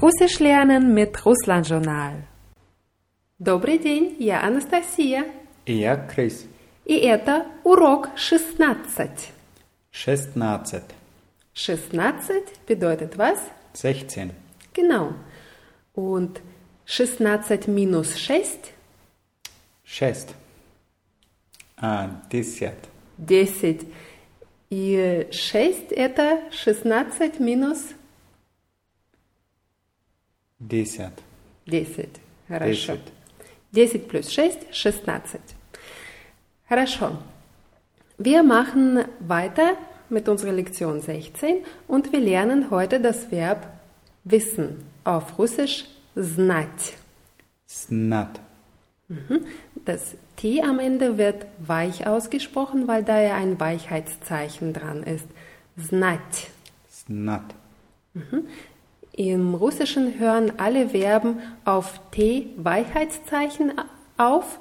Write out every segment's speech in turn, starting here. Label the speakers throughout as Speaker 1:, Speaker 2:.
Speaker 1: Russisch lernen mit Russland Journal. Добрый день, я Анастасия.
Speaker 2: И я Крис.
Speaker 1: И это урок 16.
Speaker 2: 16.
Speaker 1: 16 bedeutet was?
Speaker 2: 16.
Speaker 1: Genau. Und 16 minus 6?
Speaker 2: 6. А, 10.
Speaker 1: 10. И 6 это 16 минус
Speaker 2: 10.
Speaker 1: 10. Хорошо.
Speaker 2: 10.
Speaker 1: 10 плюс 6, 16. Хорошо. Wir machen weiter mit unserer Lektion 16 und wir lernen heute das Verb wissen. Auf Russisch знать.
Speaker 2: Знат.
Speaker 1: Das T am Ende wird weich ausgesprochen, weil da ja ein Weichheitszeichen dran ist. Знать.
Speaker 2: Знат.
Speaker 1: Im Russischen hören alle Verben auf T Weichheitszeichen auf.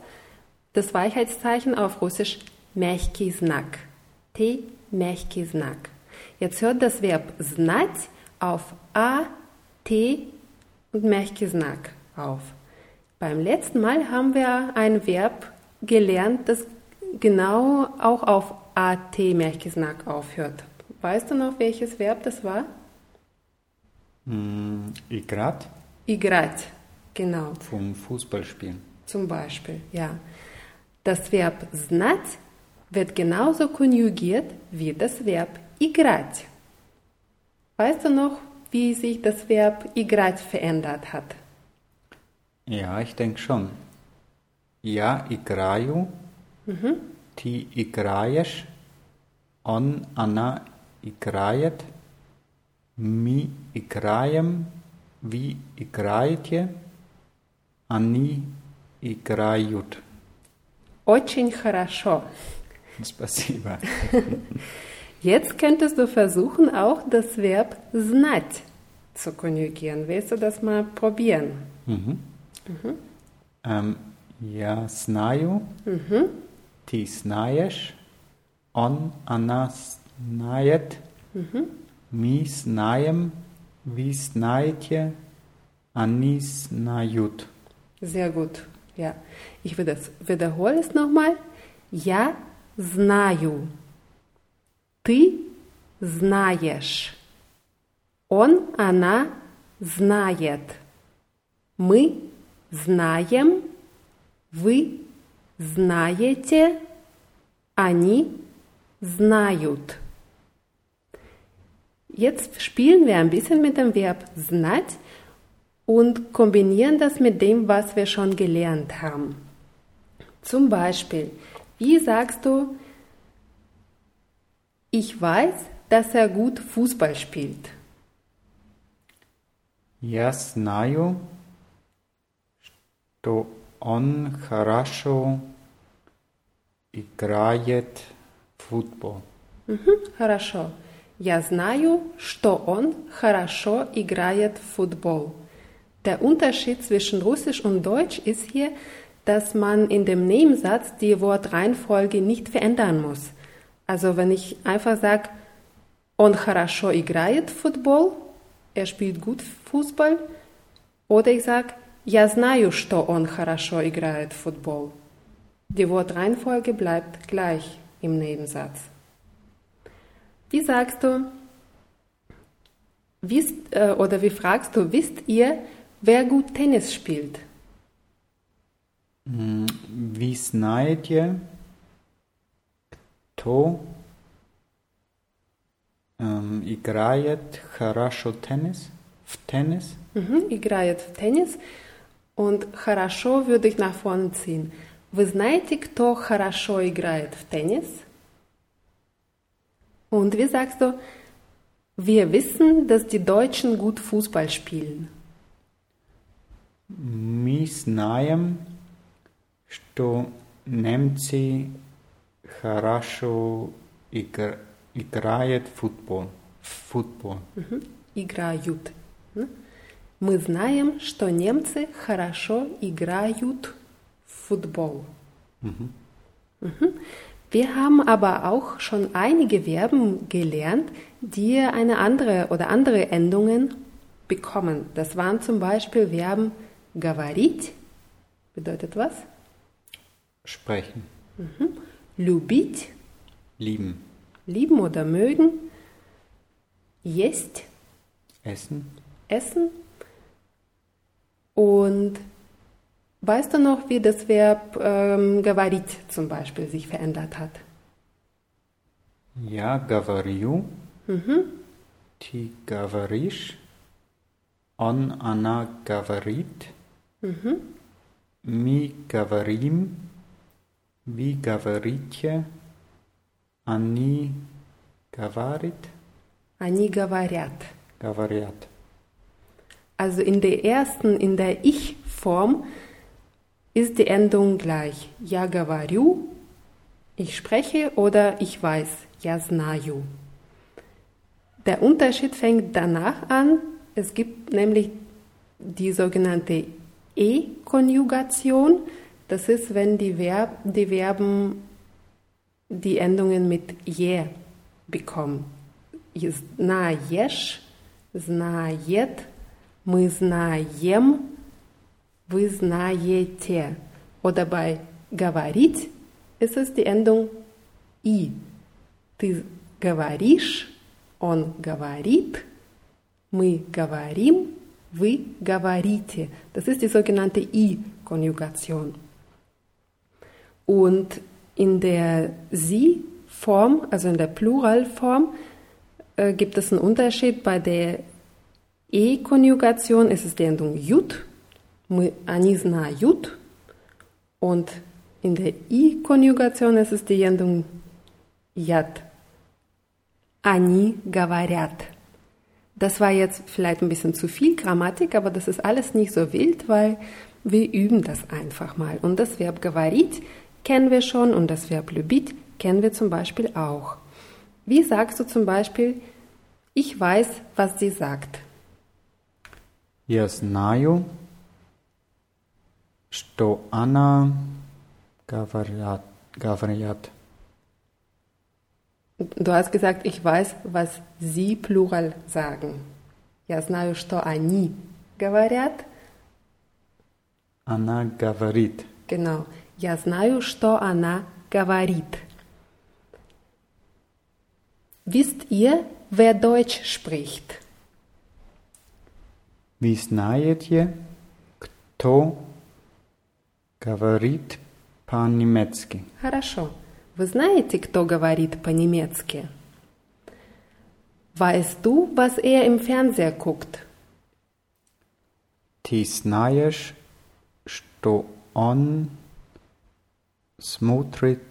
Speaker 1: Das Weichheitszeichen auf Russisch мягкий знак. T мягкий знак. Jetzt hört das Verb знать auf A, T und мягкий знак auf. Beim letzten Mal haben wir ein Verb gelernt, das genau auch auf AT мягкий знак aufhört. Weißt du noch, welches Verb das war?
Speaker 2: М, Играть
Speaker 1: Играть. Genau,
Speaker 2: vom Fußballspielen.
Speaker 1: zum Beispiel, ja. Das Verb знать wird genauso konjugiert wie das Verb играть. Weißt du noch, wie sich das Verb играть verändert hat?
Speaker 2: Ja, ich denke schon. Я играю, ты играешь, он, она играет, мы играем, вы играете, они играют.
Speaker 1: Очень хорошо.
Speaker 2: Спасибо.
Speaker 1: Jetzt könntest du versuchen, auch das Verb знать zu konjugieren. Willst du das mal probieren?
Speaker 2: Эм, я знаю, ты знаешь, он, она знает, мы знаем, вы знаете, они знают.
Speaker 1: Sehr gut. Ja. Ich wieder- wiederhole es nochmal. Я знаю. Ты знаешь. Он, она знает. Мы знаем. Вы знаете. Они знают. Jetzt spielen wir ein bisschen mit dem Verb знать und kombinieren das mit dem, was wir schon gelernt haben. Zum Beispiel, wie sagst du, ich weiß, dass er gut Fußball spielt.
Speaker 2: Я знаю, что он хорошо играет в футбол.
Speaker 1: Хорошо. Я знаю, что он хорошо играет в Football. Der Unterschied zwischen Russisch und Deutsch ist hier, dass man in dem Nebensatz die Wortreihenfolge nicht verändern muss. Also wenn ich einfach sage, он хорошо играет в Football, er spielt gut Fußball, oder ich sage, я знаю, что он хорошо играет в Football. Die Wortreihenfolge bleibt gleich im Nebensatz. Wie sagst du, wisst, äh, oder wie fragst du, wisst ihr, wer gut Tennis spielt?
Speaker 2: М, Вы знаете, кто эм, играет хорошо теннис? В теннис?
Speaker 1: Mhm, играет в Tennis und хорошо würde ich nach vorne ziehen. Вы знаете, кто хорошо играет в Tennis? Und wie sagst du, wir wissen, dass die Deutschen gut Fußball spielen.
Speaker 2: Мы знаем, что немцы хорошо игр- играют в футбол. В футбол.
Speaker 1: Mhm. Играют. М? Мы знаем, что немцы хорошо играют в футбол. Mhm. Wir haben aber auch schon einige Verben gelernt, die eine andere oder andere Endungen bekommen. Das waren zum Beispiel Verben говорить, bedeutet was?
Speaker 2: Sprechen.
Speaker 1: Любить,
Speaker 2: Lieben.
Speaker 1: lieben oder mögen. Есть,
Speaker 2: Essen.
Speaker 1: essen. Und weißt du noch, wie das Verb ähm, говорить zum Beispiel sich verändert hat?
Speaker 2: Я говорю. Ты говоришь. Он, она говорит. Мы говорим. Вы говорите. Они говорит.
Speaker 1: Они говорят.
Speaker 2: Говорят.
Speaker 1: Also in der ersten, in der Ich-Form ist die Endung gleich. Я говорю, ich spreche oder ich weiß. Я знаю. Der Unterschied fängt danach an. Es gibt nämlich die sogenannte E-Konjugation. Das ist, wenn die, Verb, die Verben die Endungen mit je bekommen. Знаешь, знает, мы знаем, вы знаете. Oder bei говорить ist es die Endung i. Ты говоришь, он говорит, мы говорим, вы говорите. Das ist die sogenannte i-Konjugation. Und in der Sie-Form, also in der Pluralform, äh, gibt es einen Unterschied. Bei der E-Konjugation ist es die Endung jut, мы, они знают. Und in der I-Konjugation ist es die Endung jat. Они говорят. Das war jetzt vielleicht ein bisschen zu viel Grammatik, aber das ist alles nicht so wild, weil wir üben das einfach mal. Und das Verb говорить kennen wir schon und das Verb любить kennen wir zum Beispiel auch. Wie sagst du zum Beispiel, ich weiß, was sie sagt?
Speaker 2: Я знаю, что она говорят. говорят.
Speaker 1: Du hast gesagt, ich weiß, was sie Plural sagen. Я знаю, что они говорят.
Speaker 2: Она говорит.
Speaker 1: Genau. Я знаю, что она говорит. Wisst ihr, wer Deutsch spricht?
Speaker 2: Вы знаете, кто говорит по-немецки?
Speaker 1: Хорошо. Вы знаете, кто говорит по-немецки? Weißt du, was er im Fernseher guckt?
Speaker 2: Ты знаешь, что он смотрит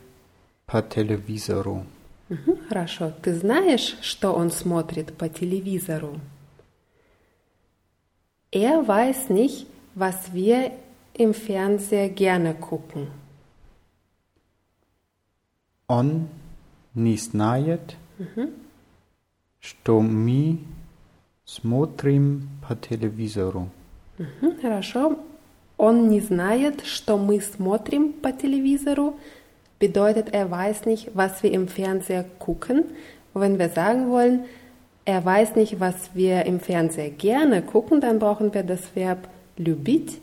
Speaker 2: по телевизору?
Speaker 1: Мгм, Хорошо. Ты знаешь, что он смотрит по телевизору? Er weiß nicht, was wir im Fernseher gerne gucken.
Speaker 2: Он не знает, что мы смотрим по телевизору.
Speaker 1: Мгм, Хорошо. Он не знает, что мы смотрим по телевизору. Bedeutet, er weiß nicht, was wir im Fernseher gucken. Und wenn wir sagen wollen, er weiß nicht, was wir im Fernseher gerne gucken, dann brauchen wir das Verb любить.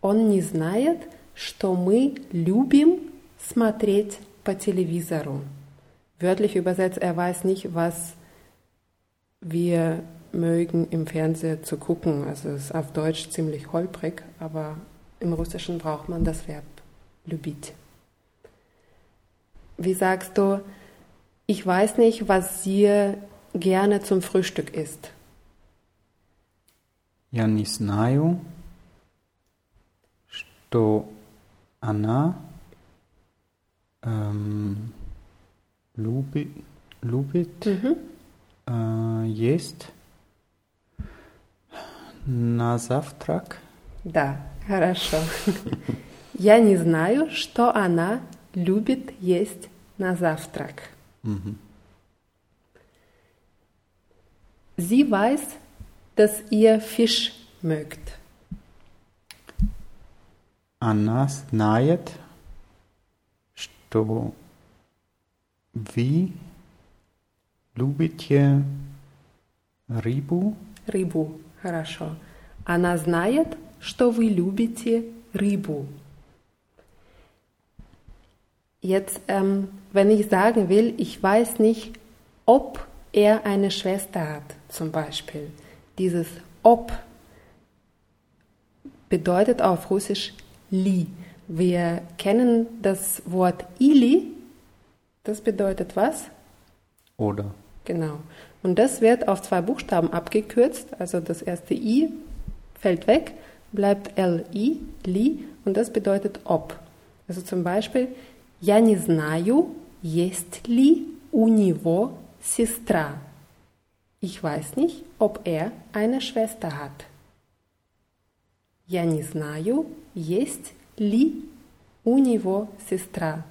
Speaker 1: Он не знает, что мы любим смотреть по телевизору. Wörtlich übersetzt, er weiß nicht, was wir mögen im Fernseher zu gucken. Also es ist auf Deutsch ziemlich holprig, aber im Russischen braucht man das Verb любить. Wie sagst du, ich weiß nicht, was sie gerne zum Frühstück isst?
Speaker 2: Я не знаю, что она эм, любит, любит э, есть на завтрак.
Speaker 1: Да, хорошо. Я не знаю, что она любит есть на завтрак. Sie weiß, dass ihr Fisch mögt.
Speaker 2: Она знает, что вы любите рыбу.
Speaker 1: Рыбу. Хорошо. Она знает, что вы любите рыбу. Jetzt, ähm, wenn ich sagen will, ich weiß nicht, ob er eine Schwester hat, zum Beispiel. Dieses ob bedeutet auf Russisch li. Wir kennen das Wort ili. Das bedeutet was?
Speaker 2: Oder.
Speaker 1: Genau. Und das wird auf zwei Buchstaben abgekürzt. Also das erste i fällt weg, bleibt li, li, und das bedeutet ob. Also zum Beispiel, я не знаю, есть ли у него сестра. Ich weiß nicht, ob er eine Schwester hat. Я не знаю, есть ли у него сестра.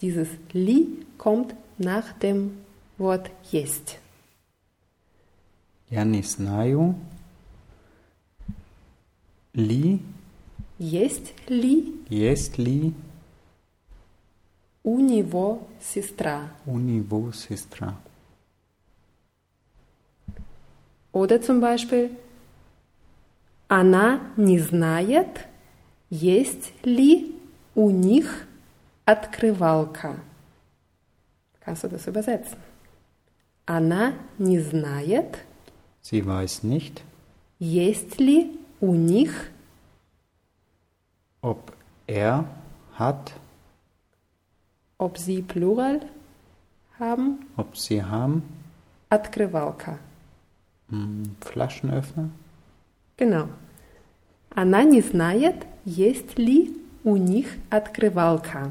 Speaker 1: Dieses li kommt nach dem Wort есть.
Speaker 2: Я не знаю. Ли.
Speaker 1: Есть ли
Speaker 2: Есть ли
Speaker 1: у него сестра?
Speaker 2: у него сестра?
Speaker 1: Oder zum Beispiel, она не знает, есть ли у них открывалка. Kannst du das übersetzen? Она не знает,
Speaker 2: Sie weiß nicht,
Speaker 1: есть ли у них,
Speaker 2: ob er hat,
Speaker 1: ob sie Plural haben,
Speaker 2: ob sie haben
Speaker 1: открывалка.
Speaker 2: hm, Flaschenöffner.
Speaker 1: Genau. Она не знает, есть ли у них открывалка.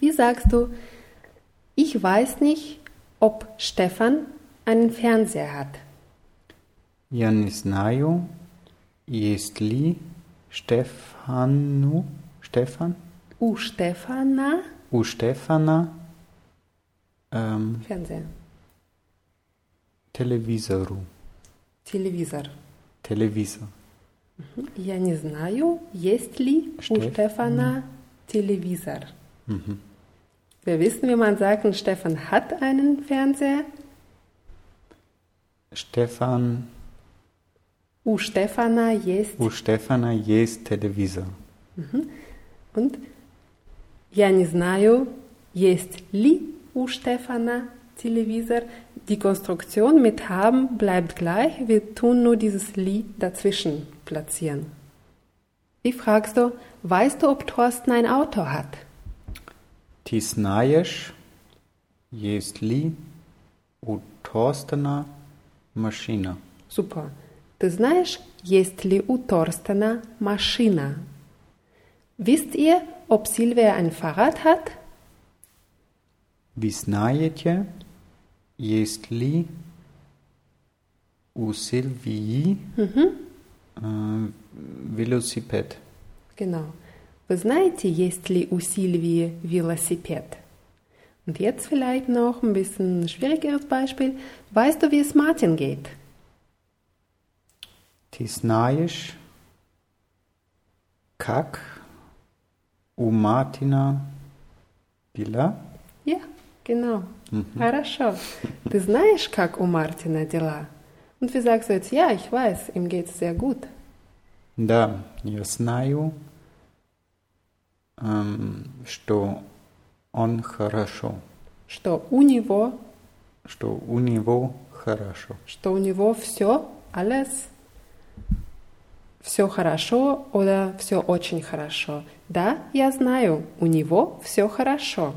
Speaker 1: Wie sagst du, ich weiß nicht, ob Stefan einen Fernseher hat.
Speaker 2: Я не знаю, есть ли Stefanu, Stefan,
Speaker 1: У Stefana
Speaker 2: у Stefana ähm,
Speaker 1: Fernseher,
Speaker 2: телевизору,
Speaker 1: Телевизор.
Speaker 2: телевизор.
Speaker 1: Я не знаю, есть ли у
Speaker 2: Stefan.
Speaker 1: Stefana Televizor.
Speaker 2: Mhm.
Speaker 1: Wir wissen, wie man sagt, Stefan hat einen Fernseher.
Speaker 2: Stefan,
Speaker 1: У Stefana есть.
Speaker 2: у Stefana есть телевизор.
Speaker 1: Und я не знаю, есть ли у Stefana Televizor. Die Konstruktion mit haben bleibt gleich. Wir tun nur dieses li dazwischen platzieren. Wie fragst du, weißt du, ob Thorsten ein Auto hat?
Speaker 2: Ти знаєш, есть ли у Торстена машина?
Speaker 1: Super. Ты знаешь, есть ли у Thorstena Maschina? Wisst ihr, ob Silvia ein Fahrrad hat?
Speaker 2: Ви знаєте, есть ли у Сильвии äh, велосипед?
Speaker 1: Genau. Вы знаете, есть ли у Silvii Velociped? Und jetzt vielleicht noch ein bisschen schwierigeres Beispiel. Weißt du, wie es Martin geht?
Speaker 2: Ти знаєш, как у Мартина дела?
Speaker 1: Genau. Хорошо. Ты знаешь, как у Мартина дела? Und wie sagst du jetzt, ja, ich weiß, ihm geht es sehr gut.
Speaker 2: Да, я знаю, эм, что он хорошо,
Speaker 1: Что у него,
Speaker 2: что у него хорошо.
Speaker 1: что у него все, alles, все хорошо oder все очень хорошо. Да, я знаю, у него все хорошо.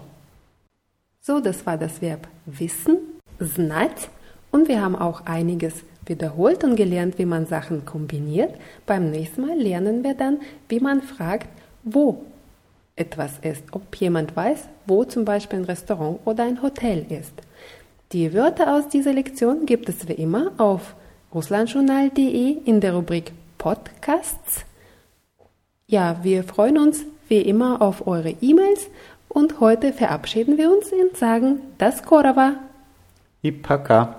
Speaker 1: So, das war das Verb wissen, znать. Und wir haben auch einiges wiederholt und gelernt, wie man Sachen kombiniert. Beim nächsten Mal lernen wir dann, wie man fragt, wo etwas ist. Ob jemand weiß, wo zum Beispiel ein Restaurant oder ein Hotel ist. Die Wörter aus dieser Lektion gibt es wie immer auf russlandjournal.de in der Rubrik Podcasts. Ja, wir freuen uns wie immer auf eure E-Mails und heute verabschieden wir uns und sagen das Korava.
Speaker 2: Ipaka.